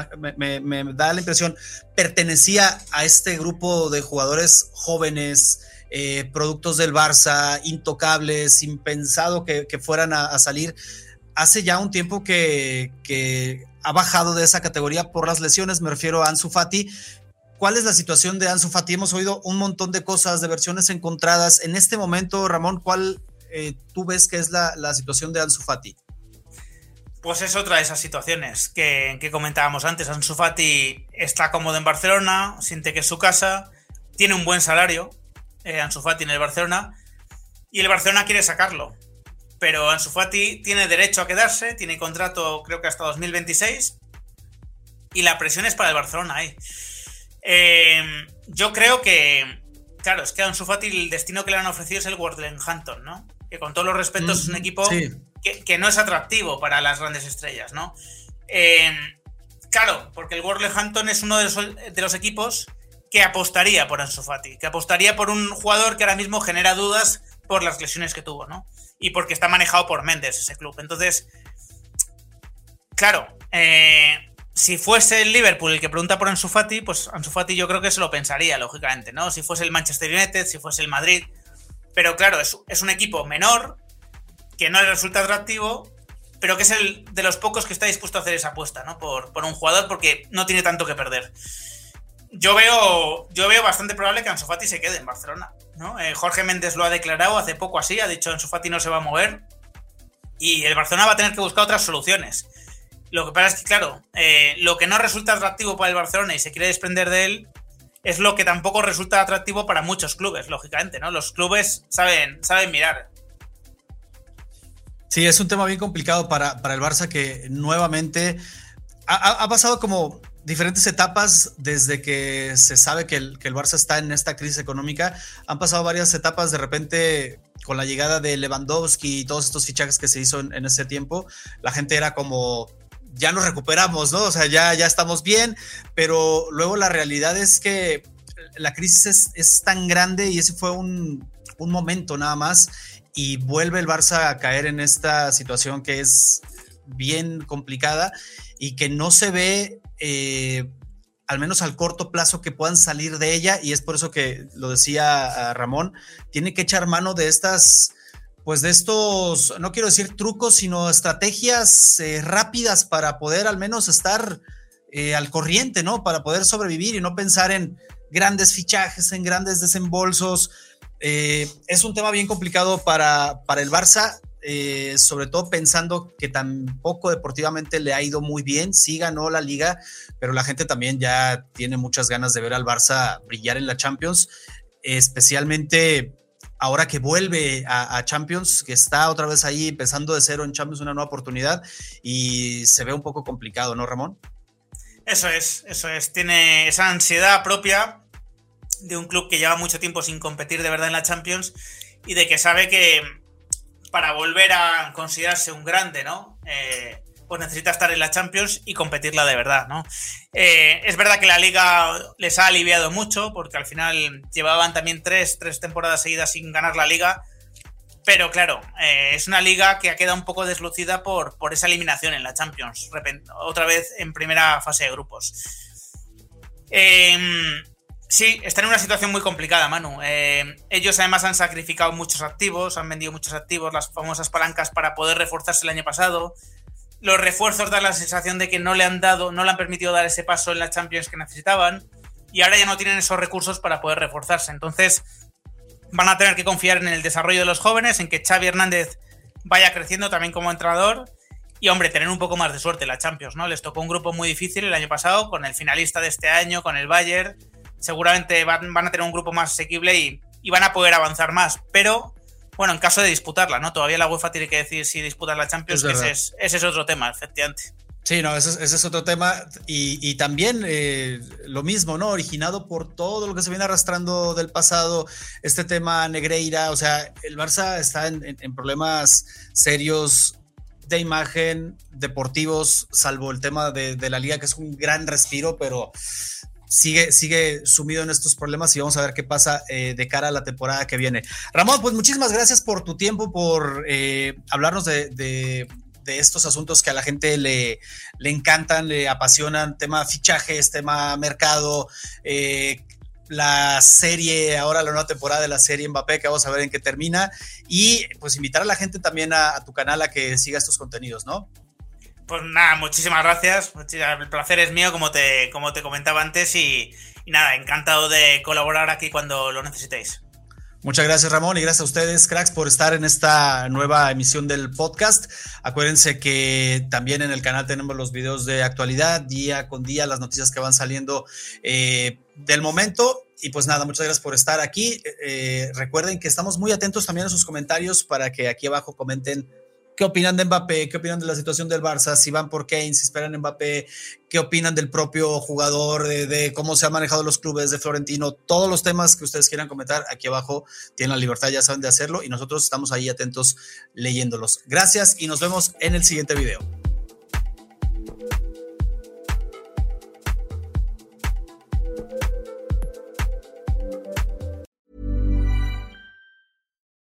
da la impresión pertenecía a este grupo de jugadores jóvenes, eh, productos del Barça, intocables, impensado que, que fueran a, salir. Hace ya un tiempo que, que, ha bajado de esa categoría por las lesiones, me refiero a Ansu Fati. ¿Cuál es la situación de Ansu Fati? Hemos oído un montón de cosas, de versiones encontradas. En este momento, Ramón, ¿cuál eh, tú ves que es la, situación de Ansu Fati? Pues es otra de esas situaciones que, comentábamos antes. Ansu Fati está cómodo en Barcelona, siente que es su casa, tiene un buen salario, eh, Ansu Fati en el Barcelona, y el Barcelona quiere sacarlo. Pero Ansu Fati tiene derecho a quedarse, tiene contrato creo que hasta 2026, y la presión es para el Barcelona ahí. Em, yo creo que, claro, es que a Ansu Fati el destino que le han ofrecido es el Hampton, ¿no? Que con todos los respetos es un equipo que, no es atractivo para las grandes estrellas, ¿no? Em, Claro, porque el Wolverhampton es uno de los, de los equipos que apostaría por Ansu Fati, que apostaría por un jugador que ahora mismo genera dudas por las lesiones que tuvo, ¿no? Y porque está manejado por Méndez ese club. Entonces, claro, eh, si fuese el Liverpool el que pregunta por Ansu Fati, pues Ansu Fati yo creo que se lo pensaría, lógicamente, ¿no? Si fuese el Manchester United, si fuese el Madrid. Pero claro, es, un equipo menor, que no le resulta atractivo, pero que es el de los pocos que está dispuesto a hacer esa apuesta, ¿no? Por, por un jugador, porque no tiene tanto que perder. Yo veo, yo veo bastante probable que Ansu Fati se quede en Barcelona, ¿no? Eh, Jorge Méndez lo ha declarado hace poco así, ha dicho Ansu Fati no se va a mover y el Barcelona va a tener que buscar otras soluciones. Lo que pasa es que, claro, eh, lo que no resulta atractivo para el Barcelona y se quiere desprender de él es lo que tampoco resulta atractivo para muchos clubes, lógicamente, ¿no? Los clubes saben, saben mirar. Sí, es un tema bien complicado para, para el Barça que nuevamente ha, ha, pasado como diferentes etapas desde que se sabe que el, que el Barça está en esta crisis económica. Han pasado varias etapas de repente con la llegada de Lewandowski y todos estos fichajes que se hizo en, en ese tiempo. La gente era como ya nos recuperamos, ¿no? O sea, ya, ya estamos bien, pero luego la realidad es que la crisis es, es tan grande y ese fue un, un, momento nada más y vuelve el Barça a caer en esta situación que es bien complicada y que no se ve, eh, al menos al corto plazo, que puedan salir de ella y es por eso que lo decía Ramón, tiene que echar mano de estas pues de estos, no quiero decir trucos, sino estrategias eh, rápidas para poder al menos estar eh, al corriente, ¿no? Para poder sobrevivir y no pensar en grandes fichajes, en grandes desembolsos. Eh, es un tema bien complicado para, para el Barça, sobre todo pensando que tampoco deportivamente le ha ido muy bien, sí ganó la liga, pero la gente también ya tiene muchas ganas de ver al Barça brillar en la Champions, especialmente ahora que vuelve a, Champions, que está otra vez ahí empezando de cero en Champions, una nueva oportunidad y se ve un poco complicado, ¿no, Ramón? Eso es, eso es. Tiene esa ansiedad propia de un club que lleva mucho tiempo sin competir de verdad en la Champions y de que sabe que para volver a considerarse un grande, ¿no? Eh, pues necesita estar en la Champions y competirla de verdad, ¿no? Eh, es verdad que la liga les ha aliviado mucho, porque al final llevaban también tres, tres temporadas seguidas sin ganar la liga, pero claro, eh, es una liga que ha quedado un poco deslucida por, por esa eliminación en la Champions, otra vez en primera fase de grupos. Eh, sí, están en una situación muy complicada, Manu. Eh, ellos además han sacrificado muchos activos, han vendido muchos activos, las famosas palancas para poder reforzarse el año pasado los refuerzos dan la sensación de que no le han dado, no le han permitido dar ese paso en la Champions que necesitaban y ahora ya no tienen esos recursos para poder reforzarse. Entonces van a tener que confiar en el desarrollo de los jóvenes, en que Xavi Hernández vaya creciendo también como entrenador y hombre, tener un poco más de suerte la Champions, ¿no? Les tocó un grupo muy difícil el año pasado con el finalista de este año, con el Bayern. Seguramente van, van a tener un grupo más asequible y, y van a poder avanzar más, pero bueno, en caso de disputarla, ¿no? Todavía la UEFA tiene que decir si disputar la Champions, es ese, es, ese, es, otro tema, efectivamente. Sí, no, ese, ese es otro tema. Y, y también eh, lo mismo, ¿no? Originado por todo lo que se viene arrastrando del pasado, este tema Negreira, o sea, el Barça está en, en, en problemas serios de imagen, deportivos, salvo el tema de, de, la liga, que es un gran respiro, pero sigue, sigue sumido en estos problemas y vamos a ver qué pasa eh, de cara a la temporada que viene. Ramón, pues muchísimas gracias por tu tiempo, por eh, hablarnos de, de, de, estos asuntos que a la gente le, le encantan, le apasionan, tema fichajes, tema mercado, eh, la serie, ahora la nueva temporada de la serie Mbappé, que vamos a ver en qué termina, y pues invitar a la gente también a, a tu canal a que siga estos contenidos, ¿no? Pues nada, muchísimas gracias. El placer es mío, como te, como te comentaba antes, y, nada, encantado de colaborar aquí cuando lo necesitéis. Muchas gracias Ramón y gracias a ustedes, cracks, por estar en esta nueva emisión del podcast. Acuérdense que también en el canal tenemos los videos de actualidad, día con día, las noticias que van saliendo eh, del momento. Y pues nada, muchas gracias por estar aquí. Eh, recuerden que estamos muy atentos también a sus comentarios para que aquí abajo comenten ¿Qué opinan de Mbappé? ¿Qué opinan de la situación del Barça? Si van por Kane, si esperan Mbappé, ¿qué opinan del propio jugador, de, de, cómo se han manejado los clubes de Florentino? Todos los temas que ustedes quieran comentar aquí abajo tienen la libertad, ya saben de hacerlo y nosotros estamos ahí atentos leyéndolos. Gracias y nos vemos en el siguiente video.